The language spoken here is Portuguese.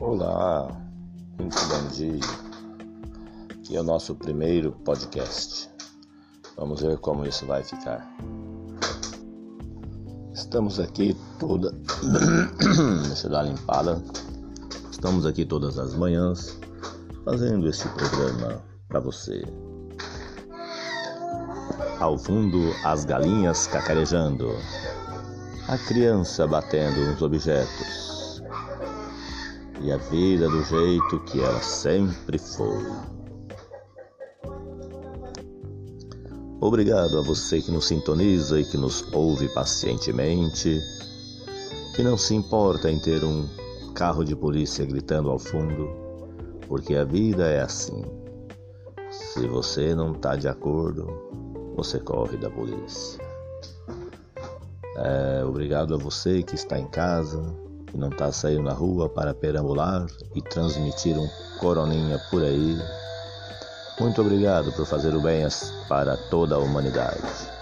Olá, muito bom dia. Aqui é o nosso primeiro podcast. Vamos ver como isso vai ficar. Estamos aqui toda. Deixa eu dar uma limpada. Estamos aqui todas as manhãs fazendo esse programa para você. Ao fundo, as galinhas cacarejando, a criança batendo uns objetos e a vida do jeito que ela sempre foi. Obrigado a você que nos sintoniza e que nos ouve pacientemente, que não se importa em ter um carro de polícia gritando ao fundo, porque a vida é assim. Se você não está de acordo, você corre da polícia. É, obrigado a você que está em casa, que não está saindo na rua para perambular e transmitir um coroninha por aí. Muito obrigado por fazer o bem para toda a humanidade.